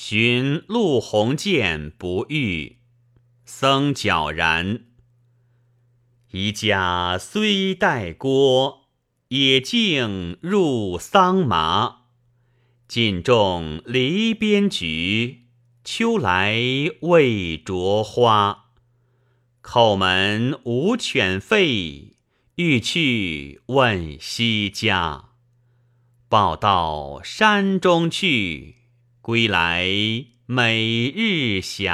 寻陆鸿渐不遇，僧皎然。宜家虽带郭，也竟入桑麻。尽种篱边菊，秋来未着花。叩门无犬吠，欲去问西家。报到山中去，归来每日斜。